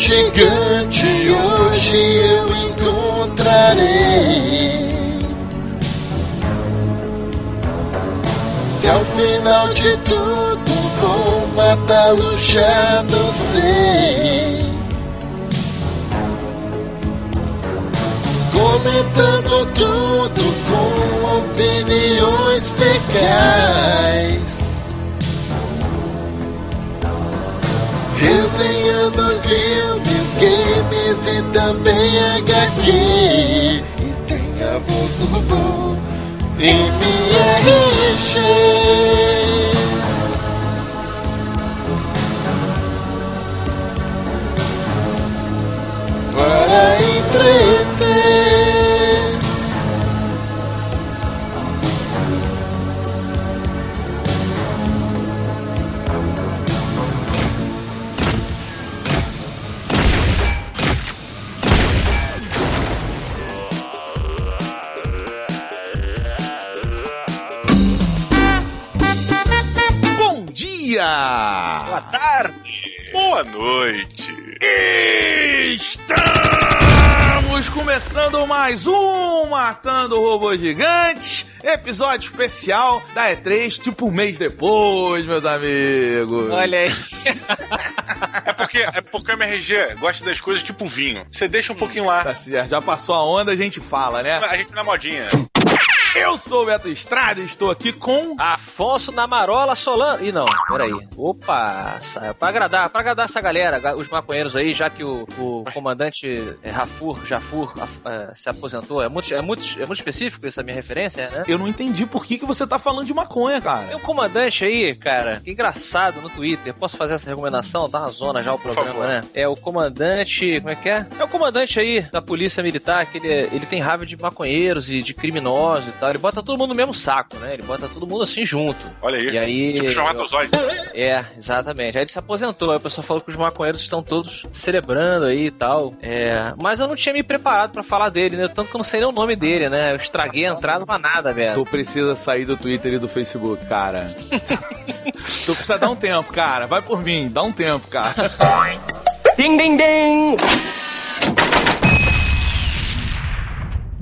gigante hoje eu encontrarei. Se ao final de tudo vou matá-lo, já não sei. Comentando tudo com opiniões fecais. Resenhando filmes, games e também HQ. E tem a voz do robô MRG. Boa noite. Estamos começando mais um Matando Robôs Gigantes, episódio especial da E3, tipo um mês depois, meus amigos. Olha aí. É porque, é porque o MRG gosta das coisas tipo vinho. Você deixa um pouquinho lá. Tá certo, já passou a onda, a gente fala, né? A gente na modinha. Eu sou o Beto Estrada e estou aqui com... Afonso Namarola Solano. Ih, não, peraí. Opa, pra agradar, pra agradar essa galera, ga- os maconheiros aí, já que o, o comandante eh, Rafur, Jafur, af- eh, se aposentou. É muito, é, muito, é muito específico essa minha referência, né? Eu não entendi por que, que você tá falando de maconha, Tem cara. um comandante aí, cara, que engraçado no Twitter. Posso fazer essa recomendação? Tá uma zona já o programa, né? É o comandante. Como é que é? É o comandante aí da polícia militar, que ele, é- ele tem raiva de maconheiros e de criminosos e tal. Ele bota todo mundo no mesmo saco, né? Ele bota todo mundo assim junto. Olha aí. E aí. Tipo espermatozoide. É, exatamente. Aí ele se aposentou. Aí o pessoal falou que os maconheiros estão todos celebrando aí e tal. É, mas eu não tinha me preparado pra falar dele, né? Tanto que eu não sei nem o nome dele, né? Eu estraguei a entrada pra nada, velho. Tu precisa sair do Twitter e do Facebook, cara. tu precisa dar um tempo, cara. Vai por mim, dá um tempo, cara. Ding ding ding!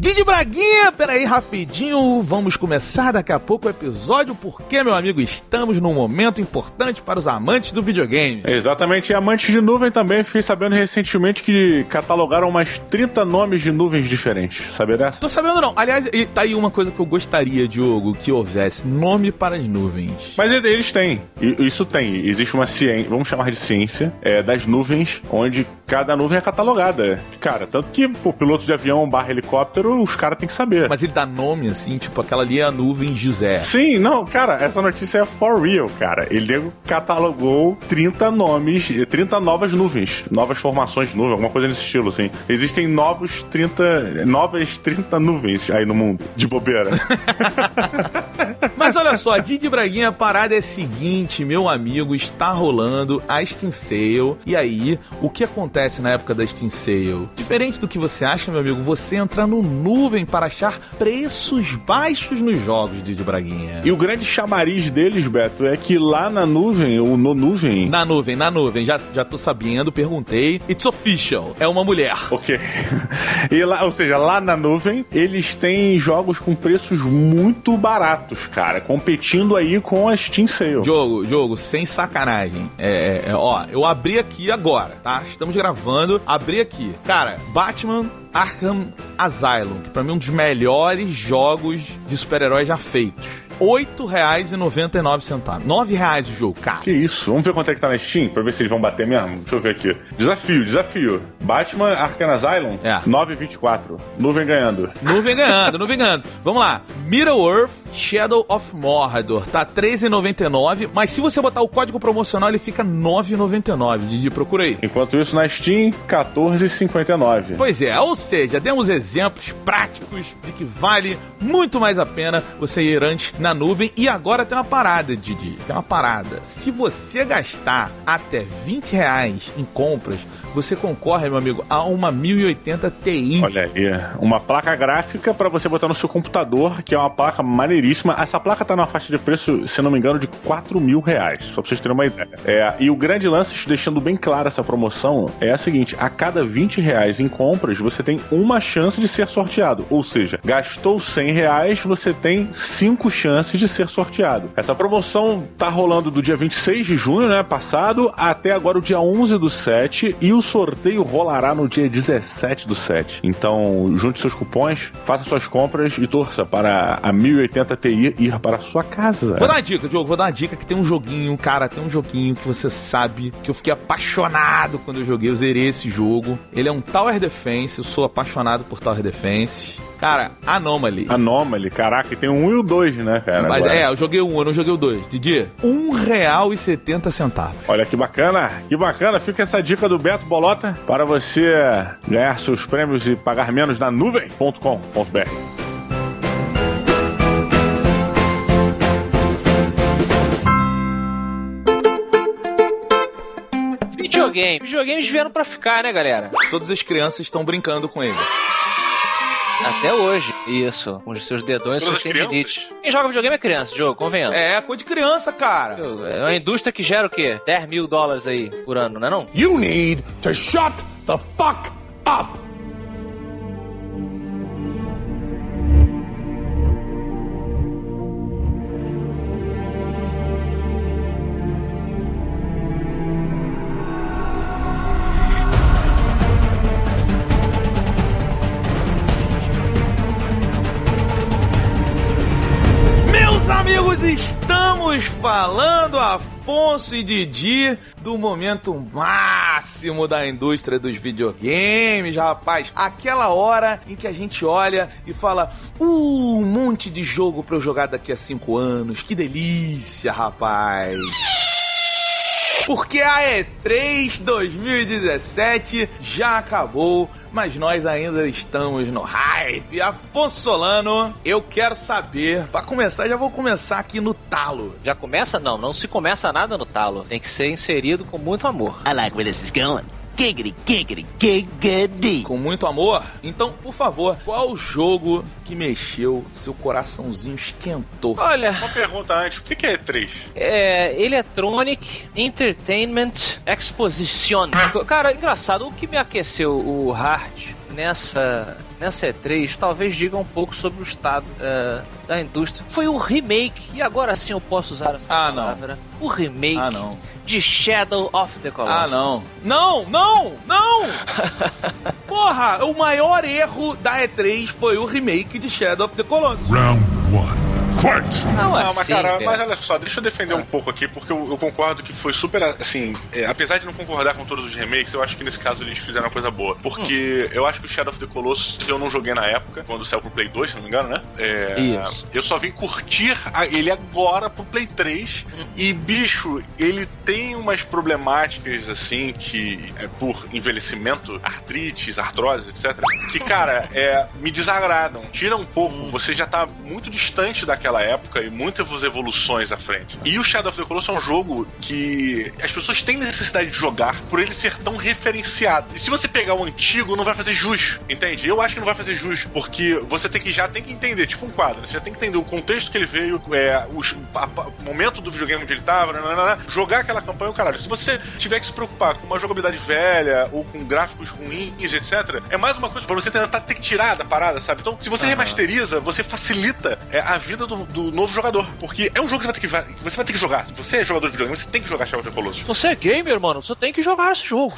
Didi Braguinha, peraí rapidinho, vamos começar daqui a pouco o episódio, porque, meu amigo, estamos num momento importante para os amantes do videogame. Exatamente, e amantes de nuvem também, fiquei sabendo recentemente que catalogaram umas 30 nomes de nuvens diferentes. Sabia dessa? Tô sabendo não, aliás, e tá aí uma coisa que eu gostaria, Diogo, que houvesse nome para as nuvens. Mas eles têm, isso tem, existe uma ciência, vamos chamar de ciência, é, das nuvens, onde cada nuvem é catalogada. Cara, tanto que o piloto de avião barra helicóptero, os caras têm que saber. Mas ele dá nome assim, tipo, aquela ali é a nuvem José. Sim, não, cara, essa notícia é for real, cara. Ele catalogou 30 nomes, 30 novas nuvens, novas formações de nuvem, alguma coisa nesse estilo, assim. Existem novos 30, novas 30 nuvens aí no mundo, de bobeira. Mas olha só, Didi Braguinha, a parada é a seguinte, meu amigo, está rolando a Steam Sale. E aí, o que acontece na época da Steam Sale? Diferente do que você acha, meu amigo, você entra no nuvem para achar preços baixos nos jogos, Didi Braguinha. e o grande chamariz deles, Beto, é que lá na nuvem, ou no nuvem. Na nuvem, na nuvem, já, já tô sabendo, perguntei. It's official, é uma mulher. Ok. E lá, ou seja, lá na nuvem, eles têm jogos com preços muito baratos, cara, competindo aí com a Steam Sale. Jogo, jogo, sem sacanagem. É, é, é, ó, eu abri aqui agora, tá? Estamos gravando, abri aqui. Cara, Batman Arkham Asylum, que pra mim é um dos melhores jogos de super-heróis já feitos. R$ 8,99. 9 reais o jogo, cara. Que isso? Vamos ver quanto é que tá na Steam pra ver se eles vão bater mesmo. Deixa eu ver aqui. Desafio, desafio. Batman Arkham Asylum, É. 9,24. Nuvem ganhando. Nuvem ganhando, nuvem ganhando. Vamos lá. Middle-earth Shadow of Mordor. Tá R$ 13,99. Mas se você botar o código promocional, ele fica R$ 9,99. Didi, procura aí. Enquanto isso, na Steam, 14,59. Pois é, ou seja, demos exemplos práticos de que vale muito mais a pena você ir antes na na nuvem. E agora tem uma parada, Didi. Tem uma parada. Se você gastar até 20 reais em compras, você concorre, meu amigo, a uma 1080 Ti. Olha aí, uma placa gráfica para você botar no seu computador, que é uma placa maneiríssima. Essa placa tá numa faixa de preço, se não me engano, de 4 mil reais, só pra vocês terem uma ideia. É, e o grande lance, deixando bem clara essa promoção, é a seguinte: a cada 20 reais em compras, você tem uma chance de ser sorteado. Ou seja, gastou 100 reais, você tem 5 chances de ser sorteado. Essa promoção tá rolando do dia 26 de junho, né, passado, até agora o dia 11 do 7, e o sorteio rolará no dia 17 do 7. Então, junte seus cupons, faça suas compras e torça para a 1080 Ti ir para a sua casa. Vou dar uma dica, Diogo, vou dar uma dica que tem um joguinho, cara, tem um joguinho que você sabe que eu fiquei apaixonado quando eu joguei, eu zerei esse jogo. Ele é um Tower Defense, eu sou apaixonado por Tower Defense. Cara, Anomaly. Anomaly, caraca, e tem um e o dois, né, cara? Mas é, eu joguei um, eu não joguei o dois. Didi, um real e setenta centavos. Olha que bacana, que bacana. Fica essa dica do Beto Bolota para você ganhar seus prêmios e pagar menos na nuvem.com.br. Videogame. Videogames vieram pra ficar, né, galera? Todas as crianças estão brincando com ele. Até hoje. Isso. Com os seus dedões Todas crianças? tendinites. Quem joga videogame é criança, jogo, convenhamos. É, coisa de criança, cara. É uma indústria que gera o quê? 10 mil dólares aí por ano, não é não? You need to shut the fuck up. Afonso e Didi, do momento máximo da indústria dos videogames, rapaz. Aquela hora em que a gente olha e fala: uh, um monte de jogo pra eu jogar daqui a cinco anos, que delícia, rapaz. Porque a E3 2017 já acabou, mas nós ainda estamos no hype. Afonso Solano, eu quero saber, pra começar, já vou começar aqui no talo. Já começa? Não, não se começa nada no talo. Tem que ser inserido com muito amor. I like where this is going. Giggity, giggity, giggity. Com muito amor? Então, por favor, qual o jogo que mexeu, seu coraçãozinho esquentou? Olha, Uma pergunta antes, o que que é E3? é Electronic Entertainment Exposition. Cara, engraçado, o que me aqueceu o hard nessa nessa E3 talvez diga um pouco sobre o estado é, da indústria. Foi o remake, e agora sim eu posso usar essa Ah, não. palavra. O remake Ah, não. de Shadow of the Colossus. Ah, não. Não, não, não! Porra, o maior erro da E3 foi o remake de Shadow of the Colossus. Round one. Fight! Não, Não, assim, mas cara, velho. mas olha só, deixa eu defender um pouco aqui, porque eu, eu concordo que foi super, assim, é, apesar de não concordar com todos os remakes, eu acho que nesse caso eles fizeram uma coisa boa. Porque eu acho que o Shadow of the Colossus eu não joguei na época, quando saiu pro Play 2, se não me engano, né? É, Isso. Eu só vim curtir a- ele agora pro Play 3, e bicho, ele tem umas problemáticas, assim, que é por envelhecimento, artrites, artrose, etc., que, cara, é, me desagradam. Tira um pouco, você já tá muito distante daquela época e muitas evoluções à frente. E o Shadow of the Colossus é um jogo que as pessoas têm necessidade de jogar por ele ser tão referenciado. E se você pegar o antigo, não vai fazer jus, entende? Eu acho que não vai fazer jus, porque você tem que já tem que entender, tipo um quadro, você já tem que entender o contexto que ele veio, é, os- a- a- o momento do videogame onde ele tava, nananana, jogar aquela campanha, o caralho. Se você tiver que se preocupar com uma jogabilidade velha ou com gráficos ruins, etc., é mais uma coisa pra você tentar ter que tirar da parada, sabe? Então, se você remasteriza, você facilita é, a vida do, do novo jogador, porque é um jogo que você vai ter que, você vai ter que jogar. Você é jogador de videogame, você tem que jogar Shadow of the Colossus. Você é gamer, mano, você tem que jogar esse jogo.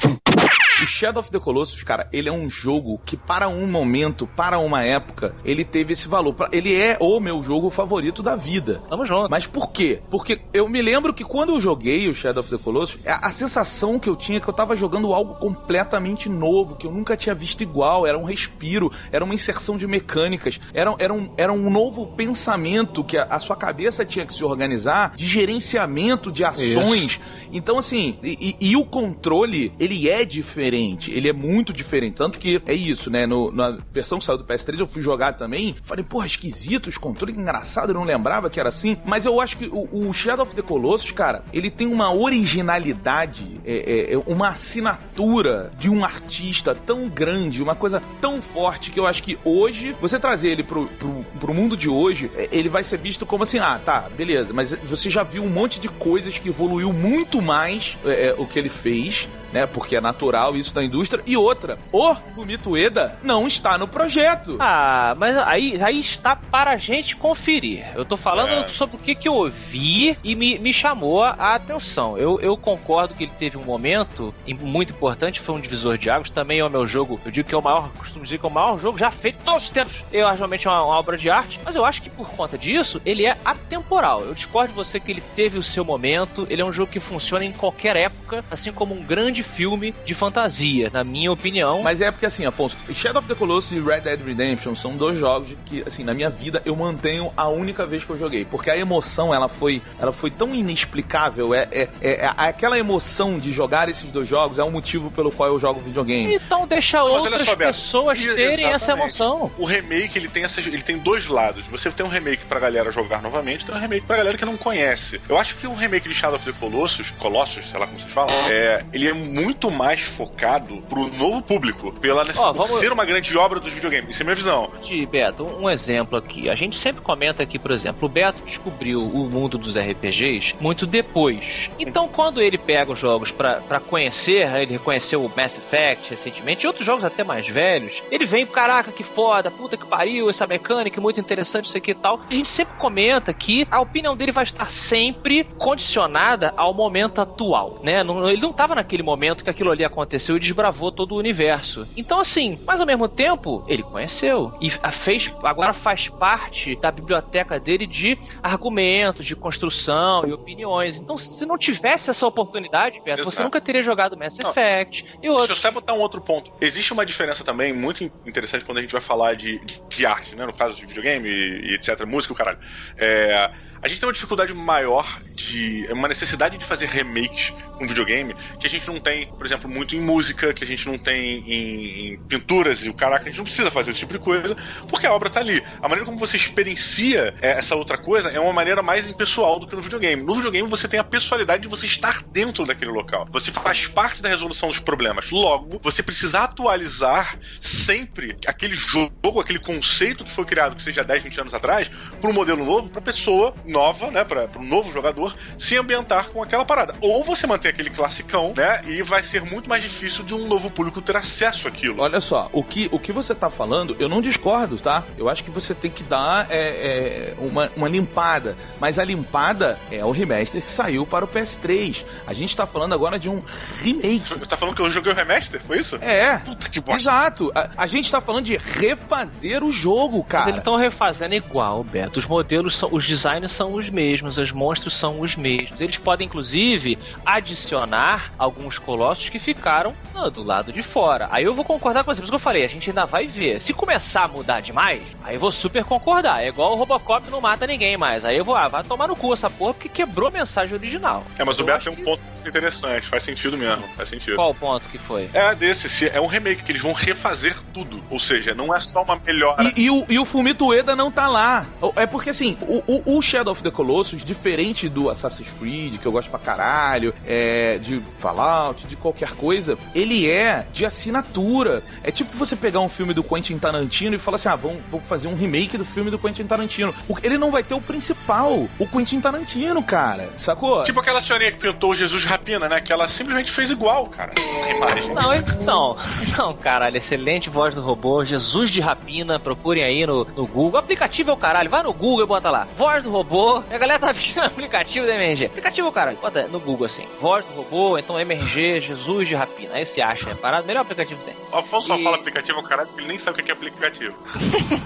O Shadow of the Colossus, cara, ele é um jogo que para um momento, para uma época, ele teve esse valor. Ele é o meu jogo favorito da vida. Tamo junto. Mas por quê? Porque eu me lembro que quando eu joguei o Shadow of the Colossus, a, a sensação que eu tinha é que eu tava jogando algo completamente novo, que eu nunca tinha visto igual, era um respiro, era uma inserção de mecânicas, era, era, um, era um novo pensamento que a, a sua cabeça tinha que se organizar de gerenciamento de ações. Então, assim, e, e- e o controle, ele é diferente. Ele é muito diferente. Tanto que é isso, né? No, na versão que saiu do PS3, eu fui jogar também. Falei, porra, esquisito, os controles engraçado, eu não lembrava que era assim. Mas eu acho que o, o Shadow of the Colossus, cara, ele tem uma originalidade, é, é, uma assinatura de um artista tão grande, uma coisa tão forte que eu acho que hoje, você trazer ele pro, pro, pro mundo de hoje, é, ele vai ser visto como assim, ah, tá, beleza, mas você já viu um monte de coisas que evoluiu muito mais é, é, o que ele fez né? Porque é natural isso da indústria. E outra, o Fumito Ueda não está no projeto. Ah, mas aí, aí está para a gente conferir. Eu tô falando é. sobre o que, que eu ouvi e me, me chamou a atenção. Eu, eu concordo que ele teve um momento muito importante, foi um divisor de águas. Também é o meu jogo, eu digo que é o maior, costumo dizer que é o maior jogo já feito todos os tempos. Eu acho realmente uma, uma obra de arte, mas eu acho que por conta disso, ele é atemporal. Eu discordo de você que ele teve o seu momento, ele é um jogo que funciona em qualquer época, assim como um grande grande filme de fantasia, na minha opinião. Mas é porque assim, Afonso, Shadow of the Colossus e Red Dead Redemption são dois jogos que, assim, na minha vida eu mantenho a única vez que eu joguei. Porque a emoção, ela foi, ela foi tão inexplicável. É, é, é, é aquela emoção de jogar esses dois jogos é um motivo pelo qual eu jogo videogame. Então deixa Mas outras só, pessoas terem exatamente. essa emoção. O remake, ele tem, essas, ele tem dois lados. Você tem um remake pra galera jogar novamente, tem um remake pra galera que não conhece. Eu acho que o remake de Shadow of the Colossus, Colossus, sei lá como vocês falam, é, ele é muito mais focado pro novo público, pela oh, vamos... ser uma grande obra dos videogames. Isso é minha visão. De Beto, um exemplo aqui. A gente sempre comenta aqui, por exemplo, o Beto descobriu o mundo dos RPGs muito depois. Então, quando ele pega os jogos para conhecer, né, ele reconheceu o Mass Effect recentemente, e outros jogos até mais velhos, ele vem, caraca, que foda, puta que pariu, essa mecânica muito interessante, isso aqui e tal. A gente sempre comenta que a opinião dele vai estar sempre condicionada ao momento atual, né? Ele não estava naquele momento que aquilo ali aconteceu e desbravou todo o universo. Então, assim, mas ao mesmo tempo, ele conheceu e fez, agora faz parte da biblioteca dele de argumentos, de construção e opiniões. Então, se não tivesse essa oportunidade, Beto, você nunca teria jogado Mass Effect não. e outros. Deixa eu só botar um outro ponto. Existe uma diferença também muito interessante quando a gente vai falar de, de arte, né? No caso de videogame e, e etc, música, o caralho. É a gente tem uma dificuldade maior de. uma necessidade de fazer remakes com videogame que a gente não tem, por exemplo, muito em música, que a gente não tem em, em pinturas e o caraca, a gente não precisa fazer esse tipo de coisa, porque a obra tá ali. A maneira como você experiencia é, essa outra coisa é uma maneira mais impessoal do que no videogame. No videogame você tem a pessoalidade de você estar dentro daquele local. Você faz parte da resolução dos problemas. Logo, você precisa atualizar sempre aquele jogo, aquele conceito que foi criado, que seja 10, 20 anos atrás, para um modelo novo, para pessoa nova, né, para um novo jogador se ambientar com aquela parada. Ou você mantém aquele classicão, né, e vai ser muito mais difícil de um novo público ter acesso àquilo. Olha só, o que, o que você tá falando, eu não discordo, tá? Eu acho que você tem que dar é, é, uma, uma limpada, mas a limpada é o remaster que saiu para o PS3. A gente tá falando agora de um remake. Tá falando que eu joguei o remaster? Foi isso? É. Puta que bosta. Exato. A, a gente tá falando de refazer o jogo, cara. Mas eles estão refazendo igual, Beto. Os modelos são, os designs são os mesmos, os monstros são os mesmos. Eles podem, inclusive, adicionar alguns colossos que ficaram do lado de fora. Aí eu vou concordar com você, por isso que eu falei, a gente ainda vai ver. Se começar a mudar demais, aí eu vou super concordar. É igual o Robocop não mata ninguém mais. Aí eu vou, ah, vai tomar no cu essa porra, porque quebrou a mensagem original. É, mas eu o Beto tem um que... ponto interessante, faz sentido mesmo, faz sentido. Qual o ponto que foi? É desse, se é um remake, que eles vão refazer tudo. Ou seja, não é só uma melhora. E, e o, e o Fumito Ueda não tá lá. É porque assim, o, o, o Shadow of the Colossus, diferente do Assassin's Creed, que eu gosto pra caralho, é, de Fallout, de qualquer coisa, ele é de assinatura. É tipo você pegar um filme do Quentin Tarantino e falar assim: ah, vamos, vamos fazer um remake do filme do Quentin Tarantino. Ele não vai ter o principal, o Quentin Tarantino, cara. Sacou? Tipo aquela senhorinha que pintou Jesus Rapina, né? Que ela simplesmente fez igual, cara. A imagem. Não, não. Não, caralho. Excelente voz do robô. Jesus de Rapina. Procurem aí no, no Google. O aplicativo é o caralho. Vai no Google e bota lá. Voz do robô. A galera tá pedindo aplicativo da MRG. Aplicativo, caralho. Bota no Google assim. Voz do robô. Então MRG, Jesus de Rapina. Aí você acha. É parado. Melhor aplicativo que tem. O Afonso e... só fala aplicativo, caralho, porque ele nem sabe o que é aplicativo.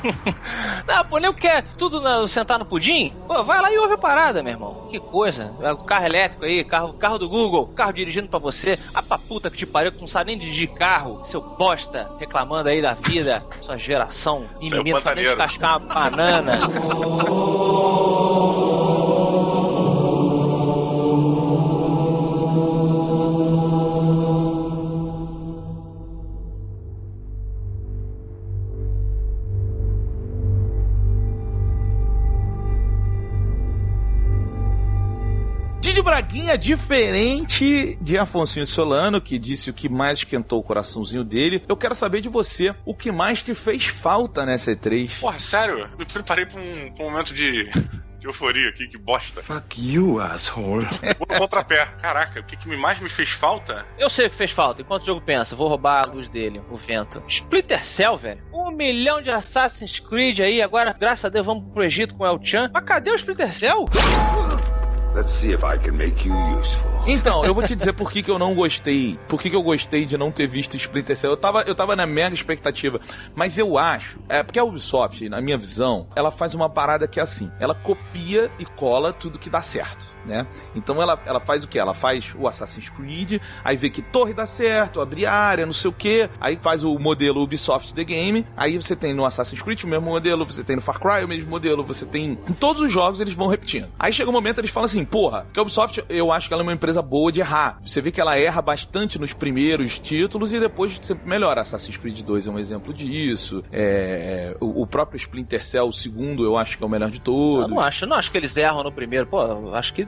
não, pô, nem o que é tudo na, sentar no pudim? Pô, vai lá e ouve a parada, meu irmão. Que coisa. O carro elétrico aí, carro, carro do Google, carro dirigindo pra você. A pra puta que te pariu, que não sabe nem dirigir carro. Seu bosta, reclamando aí da vida. Sua geração, menino, só nem descascar uma banana. Braguinha, diferente de Afonso Solano, que disse o que mais esquentou o coraçãozinho dele, eu quero saber de você, o que mais te fez falta nessa E3? Porra, sério? Me preparei pra um, pra um momento de, de euforia aqui, que bosta. Fuck you, asshole. Vou no contrapé. Caraca, o que, que mais me fez falta? Eu sei o que fez falta. Enquanto o jogo pensa, vou roubar a luz dele, o vento. Splinter Cell, velho. Um milhão de Assassin's Creed aí. Agora, graças a Deus, vamos pro Egito com El Chan. Mas cadê o Splinter Cell? Let's see if I can make you useful. Então, eu vou te dizer por que, que eu não gostei. Por que, que eu gostei de não ter visto Splinter Cell. Eu tava, eu tava na mega expectativa. Mas eu acho. É porque a Ubisoft, na minha visão, ela faz uma parada que é assim: ela copia e cola tudo que dá certo, né? Então ela, ela faz o que? Ela faz o Assassin's Creed, aí vê que torre dá certo, abre área, não sei o que, aí faz o modelo Ubisoft The Game, aí você tem no Assassin's Creed o mesmo modelo, você tem no Far Cry o mesmo modelo, você tem. Em todos os jogos eles vão repetindo. Aí chega um momento eles falam assim, porra, que a Ubisoft eu acho que ela é uma empresa boa de errar. Você vê que ela erra bastante nos primeiros títulos e depois sempre melhora. Assassin's Creed 2 é um exemplo disso. É, o, o próprio Splinter Cell, o segundo, eu acho que é o melhor de Eu todos. não acho, eu não acho que eles erram no primeiro. Pô, eu acho que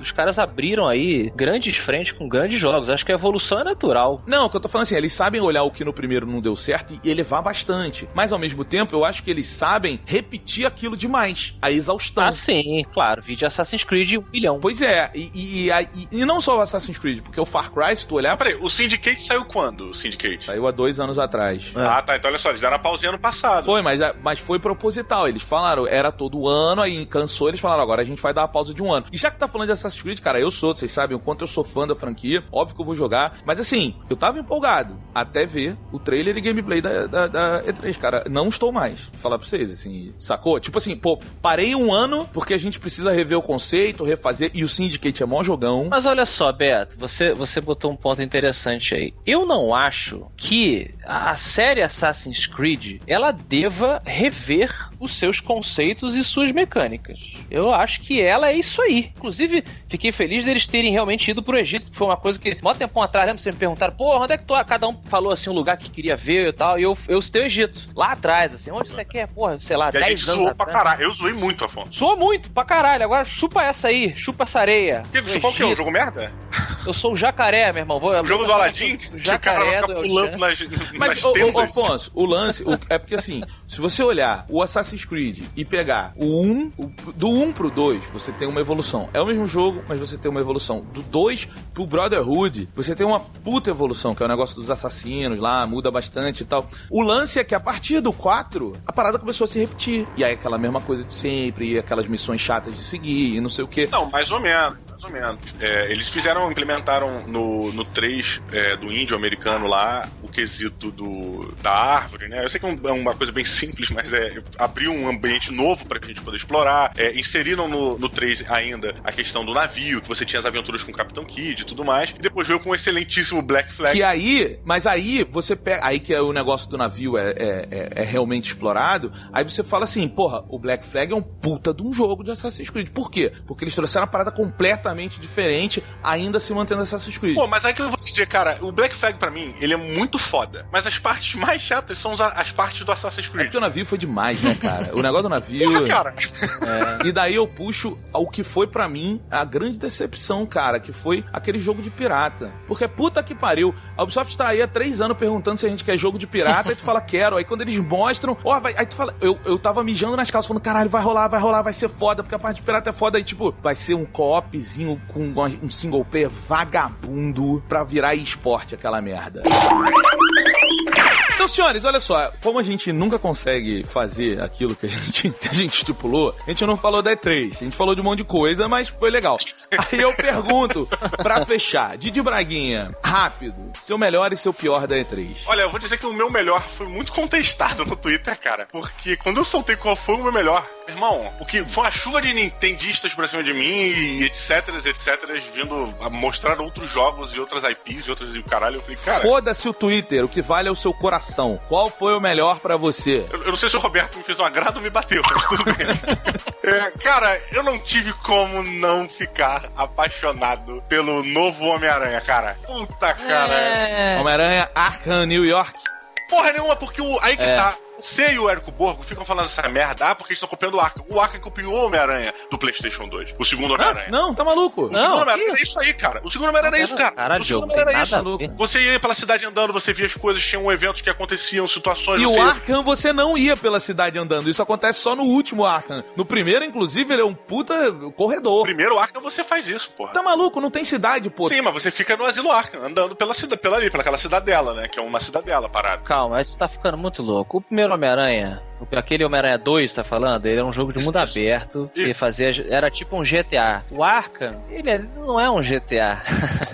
os caras abriram aí grandes frentes com grandes jogos. Acho que a evolução é natural. Não, o que eu tô falando assim, eles sabem olhar o que no primeiro não deu certo e elevar bastante. Mas ao mesmo tempo, eu acho que eles sabem repetir aquilo demais. A exaustão. Ah, sim, claro. Vídeo Assassin's Creed um bilhão. Pois é, e, e, e, e- e não só o Assassin's Creed, porque o Far Cry, se tu olhar, Ah, peraí, o Syndicate saiu quando? O Syndicate? saiu há dois anos atrás. Ah, tá. Então olha só, eles deram a pausinha no passado. Foi, mas, mas foi proposital. Eles falaram, era todo ano, aí cansou, eles falaram, agora a gente vai dar uma pausa de um ano. E já que tá falando de Assassin's Creed, cara, eu sou, vocês sabem o quanto eu sou fã da franquia, óbvio que eu vou jogar, mas assim, eu tava empolgado até ver o trailer e gameplay da, da, da E3, cara. Não estou mais, vou falar pra vocês, assim, sacou? Tipo assim, pô, parei um ano porque a gente precisa rever o conceito, refazer, e o Syndicate é mó jogão. Mas olha só, Beto, você, você botou um ponto interessante aí. Eu não acho que a série Assassin's Creed ela deva rever os seus conceitos e suas mecânicas. Eu acho que ela é isso aí. Inclusive, fiquei feliz deles terem realmente ido pro Egito, que foi uma coisa que, mó tempão atrás, lembra? Vocês me perguntaram, pô, onde é que tu é? Cada um falou assim um lugar que queria ver e tal, e eu, eu citei o Egito. Lá atrás, assim, onde você quer? Porra, sei lá, E a gente 10 anos zoou pra caralho. Eu zoei muito, Afonso. Soa muito, pra caralho. Agora chupa essa aí, chupa essa areia. Que, você qual que é o jogo merda? Eu sou o jacaré, meu irmão. Vou, O jogo do Aladdin? O Que o cara jacaré do pulando Chan. nas, Mas, nas ô, ô. Afonso, o lance o- é porque assim, se você olhar o Assassin's Creed e pegar o 1, o- do 1 pro 2, você tem uma evolução. É o mesmo jogo, mas você tem uma evolução. Do 2 pro Brotherhood, você tem uma puta evolução, que é o negócio dos assassinos lá, muda bastante e tal. O lance é que a partir do 4, a parada começou a se repetir. E aí aquela mesma coisa de sempre, e aquelas missões chatas de seguir, e não sei o quê. Não, mais ou menos. Mais ou menos. É, eles fizeram, implementaram no, no 3 é, do índio americano lá o quesito do, da árvore, né? Eu sei que é um- é uma coisa bem simples, mas é abrir um ambiente novo pra gente poder explorar. É, inseriram no, no 3 ainda a questão do navio, que você tinha as aventuras com o Capitão Kidd e tudo mais. E depois veio com o excelentíssimo Black Flag. Que aí, mas aí você pega. Aí que é o negócio do navio é, é, é- é realmente explorado. Aí você fala assim, porra, o Black Flag é um puta de um jogo de Assassin's Creed. Por quê? Porque eles trouxeram uma parada completamente diferente, ainda se mantendo Assassin's Creed. Pô, mas aí que eu vou dizer, cara, o Black Flag pra mim, ele é muito foda. Mas as partes mais chatas são as partes do Assassin's É Creed. porque o navio foi demais, né, cara? O negócio do navio. Porra, cara. E daí eu puxo ao que foi pra mim a grande decepção, cara, que foi aquele jogo de pirata. Porque puta que pariu. A Ubisoft tá aí há três anos perguntando se a gente quer jogo de pirata, aí tu fala, quero. Aí quando eles mostram, ó, vai. Aí tu fala, eu, eu tava mijando nas calças, falando, caralho, vai rolar, vai rolar, vai ser foda, porque a parte de pirata é foda. Aí, tipo, vai ser um co-opzinho com um single player vagabundo pra virar esporte aquela merda. Então, senhores, olha só, como a gente nunca consegue fazer aquilo que a gente, que a gente estipulou, a gente não falou da E3, a gente falou de um monte de coisa, mas foi legal. Aí eu pergunto, pra fechar, Didi Braguinha, rápido, seu melhor e seu pior da E3. Olha, eu vou dizer que o meu melhor foi muito contestado no Twitter, cara. Porque quando eu soltei qual foi o meu melhor, irmão, o que foi uma chuva de nintendistas pra cima de mim e etc, etc, vindo a mostrar outros jogos e outras IPs e outras e o caralho. Eu falei, cara, Foda-se o Twitter, o que vale é o seu coração. Qual foi o melhor pra você? eu, eu não sei se o Roberto me fez um agrado ou me bateu, mas tudo bem. É, cara, eu não tive como não ficar apaixonado pelo novo Homem-Aranha, cara. Puta, cara. É. Homem-Aranha Arkham New York. Porra nenhuma, porque o. Aí que É. tá. Você e o Érico Borgo ficam falando essa merda, ah, porque estão copiando o Arkham. O Arkham copiou o Homem-Aranha do PlayStation 2. O segundo Homem-Aranha. Não, tá maluco? O segundo Homem-Aranha era isso aí, cara. O segundo Homem-Aranha era isso, cara. Caralho, o segundo Homem-Aranha tem era isso. Você ia pela cidade andando, você via as coisas, tinham eventos que aconteciam, situações. E você o Arkham você não ia pela cidade andando. Isso acontece só no último Arkham. No primeiro, inclusive, ele é um puta corredor. Primeiro Arkham você faz isso, porra. Tá maluco? Não tem cidade, pô. Sim, mas você fica no asilo Arkham, andando pela cidade, pela ali, pela cidadela, né? Que é uma cidadela parada. Calma, mas você tá ficando muito louco. O primeiro Homem-Aranha, aquele Homem-Aranha 2, tá falando? Ele é um jogo de mundo aberto que fazia. Era tipo um GTA. O Arkham, ele é- não é um GTA.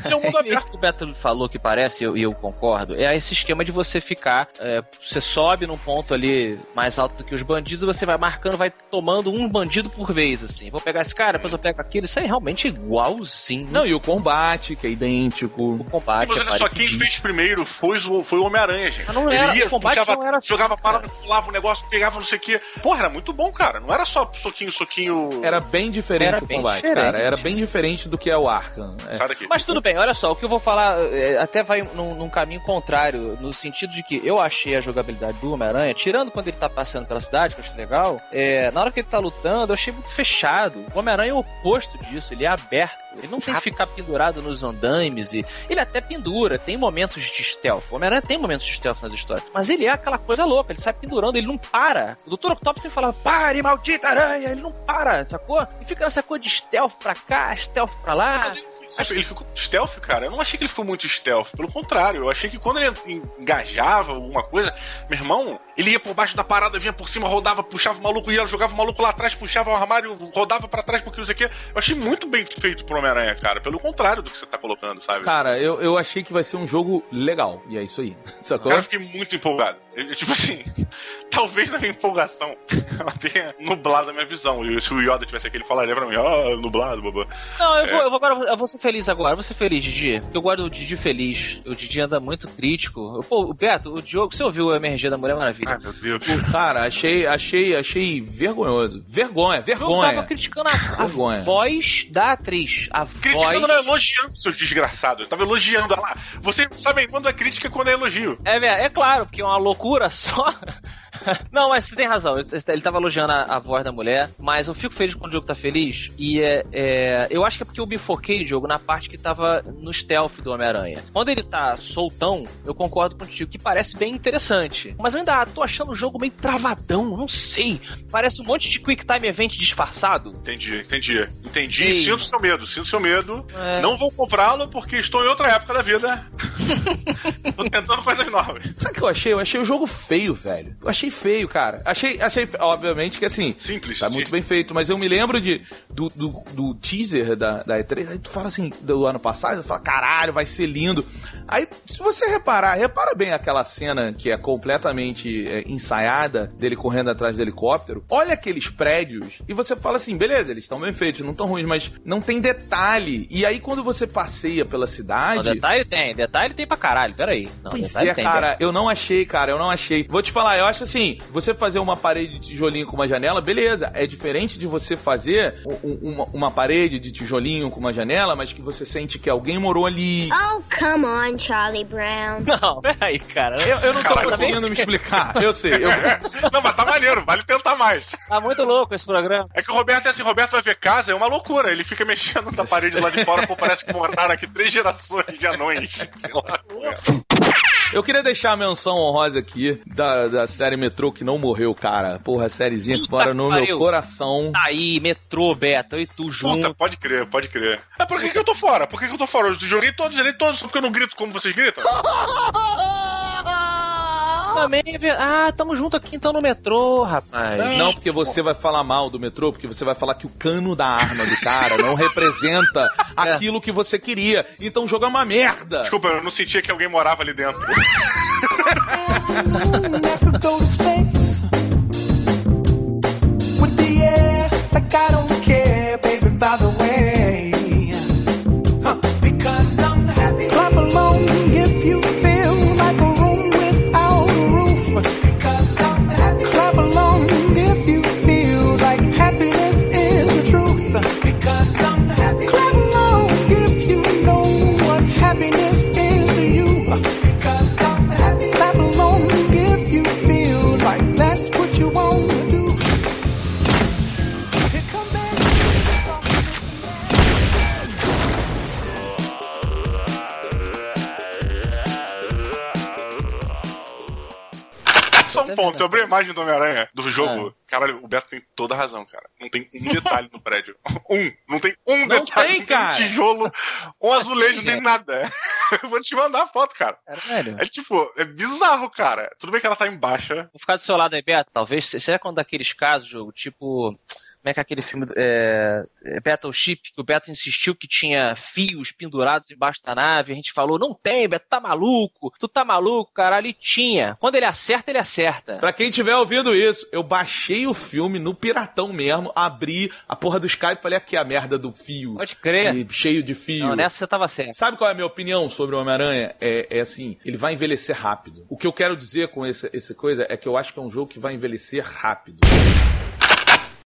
É um mundo Ele- aberto. o Beto falou que parece, e eu, e eu concordo, é esse esquema de você ficar. é, você sobe num ponto ali mais alto do que os bandidos, e você vai marcando, vai tomando um bandido por vez, assim. Vou pegar esse cara, depois eu pego aquele. Isso é realmente igualzinho. Não, e o combate, que é idêntico. o combate. Mas é olha só, quem fez primeiro foi o, foi o Homem-Aranha, gente. Mas não Ele era- ia, o combate puxava, não era jogava assim, parada, cara. pulava o negócio, pegava não sei o quê. Porra, era muito bom, cara. Não era só soquinho, soquinho. Era bem diferente Era o bem combate, diferente. cara. Era bem diferente do que é o Arkham. É. Sai daqui. Mas tudo bem, olha só, o que eu vou falar é, até vai num, num caminho contrário, no sentido de que eu achei a jogabilidade do Homem-Aranha, tirando quando ele tá passando pela cidade, que eu achei legal, é, na hora que ele tá lutando, eu achei muito fechado. O Homem-Aranha é o oposto disso, ele é aberto. Ele não tem que ficar pendurado nos andames e. Ele até pendura, tem momentos de stealth. O Homem-Aranha tem momentos de stealth nas histórias. Mas ele é aquela coisa louca, ele sai pendurando, ele não para. O Dr. Octopus sempre fala, pare, maldita aranha! Ele não para, sacou? E fica nessa coisa de stealth pra cá, stealth pra lá. Mas ele, ele ficou stealth, cara. Eu não achei que ele ficou muito stealth. Pelo contrário, eu achei que quando ele engajava alguma coisa, meu irmão, ele ia por baixo da parada, vinha por cima, rodava, puxava o maluco, ia, jogava o maluco lá atrás, puxava o armário, rodava pra trás porque não sei o quê. Eu achei muito bem feito pro Homem-Aranha, cara. Pelo contrário do que você tá colocando, sabe? Cara, eu, eu achei que vai ser um jogo legal. E é isso aí. Sacou? Cara, eu fiquei muito empolgado. Eu, eu, tipo assim, talvez na minha empolgação ela tenha nublado a minha visão. E se o Yoda tivesse aqui, ele falaria pra mim, ó, nublado, babá. Não, eu vou, eu vou agora, eu vou ser feliz agora. Eu vou ser feliz, Didi. Porque eu guardo o Didi feliz. O Didi anda muito crítico. Pô, o Beto, o Diogo, você ouviu o MRG da Mulher Maravilha? Ai, meu Deus. Cara, achei, achei, achei vergonhoso. Vergonha, vergonha. tava criticando a, a Vergonha. voz da atriz. A Criticando voz. não é elogiando, seus desgraçados. Eu tava elogiando. Olha lá. Vocês sabem quando é crítica e quando é elogio. É, é claro, porque é uma loucura só. Não, mas você tem razão. Ele tava elogiando a, a voz da mulher, mas eu fico feliz quando o Diogo tá feliz. E é, é, eu acho que é porque eu me foquei, Diogo, na parte que tava no stealth do Homem-Aranha. Quando ele tá soltão, eu concordo contigo, que parece bem interessante. Mas eu ainda tô achando o jogo meio travadão, não sei. Parece um monte de Quick Time Event disfarçado. Entendi, entendi. Entendi. Ei. Sinto seu medo, sinto seu medo. É. Não vou comprá-lo porque estou em outra época da vida. Tô tentando coisas novas. Sabe o que eu achei? Eu achei o jogo feio, velho. Eu achei feio, cara. Achei, achei obviamente que assim, Simples. tá muito bem feito, mas eu me lembro de do, do, do teaser da, da E3, aí tu fala assim, do ano passado, tu fala, caralho, vai ser lindo. Aí, se você reparar, repara bem aquela cena que é completamente é, ensaiada, dele correndo atrás do helicóptero, olha aqueles prédios, e você fala assim, beleza, eles estão bem feitos, não tão ruins, mas não tem detalhe. E aí, quando você passeia pela cidade... Não, detalhe tem, detalhe tem pra caralho, peraí. Não, Pois é, tem, cara, eu não achei, cara, eu não achei. Vou te falar, eu acho assim, você fazer uma parede de tijolinho com uma janela, beleza. É diferente de você fazer um- um- uma, uma parede de tijolinho com uma janela, mas que você sente que alguém morou ali. Oh, come on, Charlie Brown. Não, peraí, cara. Eu, eu não tô Caralho, conseguindo me explicar, eu sei. Eu, Não, mas tá maneiro, vale tentar mais. Tá muito louco esse programa. É que o Roberto é assim, Roberto vai ver casa, é uma loucura. Ele fica mexendo na parede lá de fora, pô, parece que moraram aqui três gerações de anões. Sei lá. eu queria deixar a menção honrosa aqui da, da série Metrô que não morreu, cara. Porra, a sériezinha que mora no meu coração. Tá aí, metrô, Beto, eu e tu junto. Puta, pode crer, pode crer. Mas por que, que eu tô fora? Por que, que eu tô fora? Eu joguei todos, zerei todos, só porque eu não grito como vocês gritam? Também, é ah, tamo junto aqui então no metrô, rapaz. Não, porque você vai falar mal do metrô, porque você vai falar que o cano da arma do cara não representa aquilo que você queria. Então o jogo é uma merda. Desculpa, eu não sentia que alguém morava ali dentro. um ponto. Eu abri a imagem do Homem-Aranha do É. jogo. Caralho, o Beto tem toda a razão, cara. Não tem um detalhe no prédio. Um. Não tem um Não detalhe. tem, não cara. um tijolo, um azulejo, Sim, nem gente. nada. Eu vou te mandar a foto, cara. Caralho. É tipo, é bizarro, cara. Tudo bem que ela tá em baixa. Vou ficar do seu lado aí, Beto. Talvez seja quando daqueles casos, jogo, tipo. Como é que é aquele filme é, é, Battleship, que o Beto insistiu que tinha fios pendurados embaixo da nave, a gente falou, não tem, Beto, tá maluco, tu tá maluco, caralho, e tinha. Quando ele acerta, ele acerta. Pra quem tiver ouvindo isso, eu baixei o filme no Piratão mesmo, abri a porra do Skype e falei aqui a merda do fio. Pode crer. E cheio de fio. Não, nessa você tava certo. Sabe qual é a minha opinião sobre o Homem-Aranha? É, é assim, ele vai envelhecer rápido. O que eu quero dizer com essa, essa coisa é que eu acho que é um jogo que vai envelhecer rápido.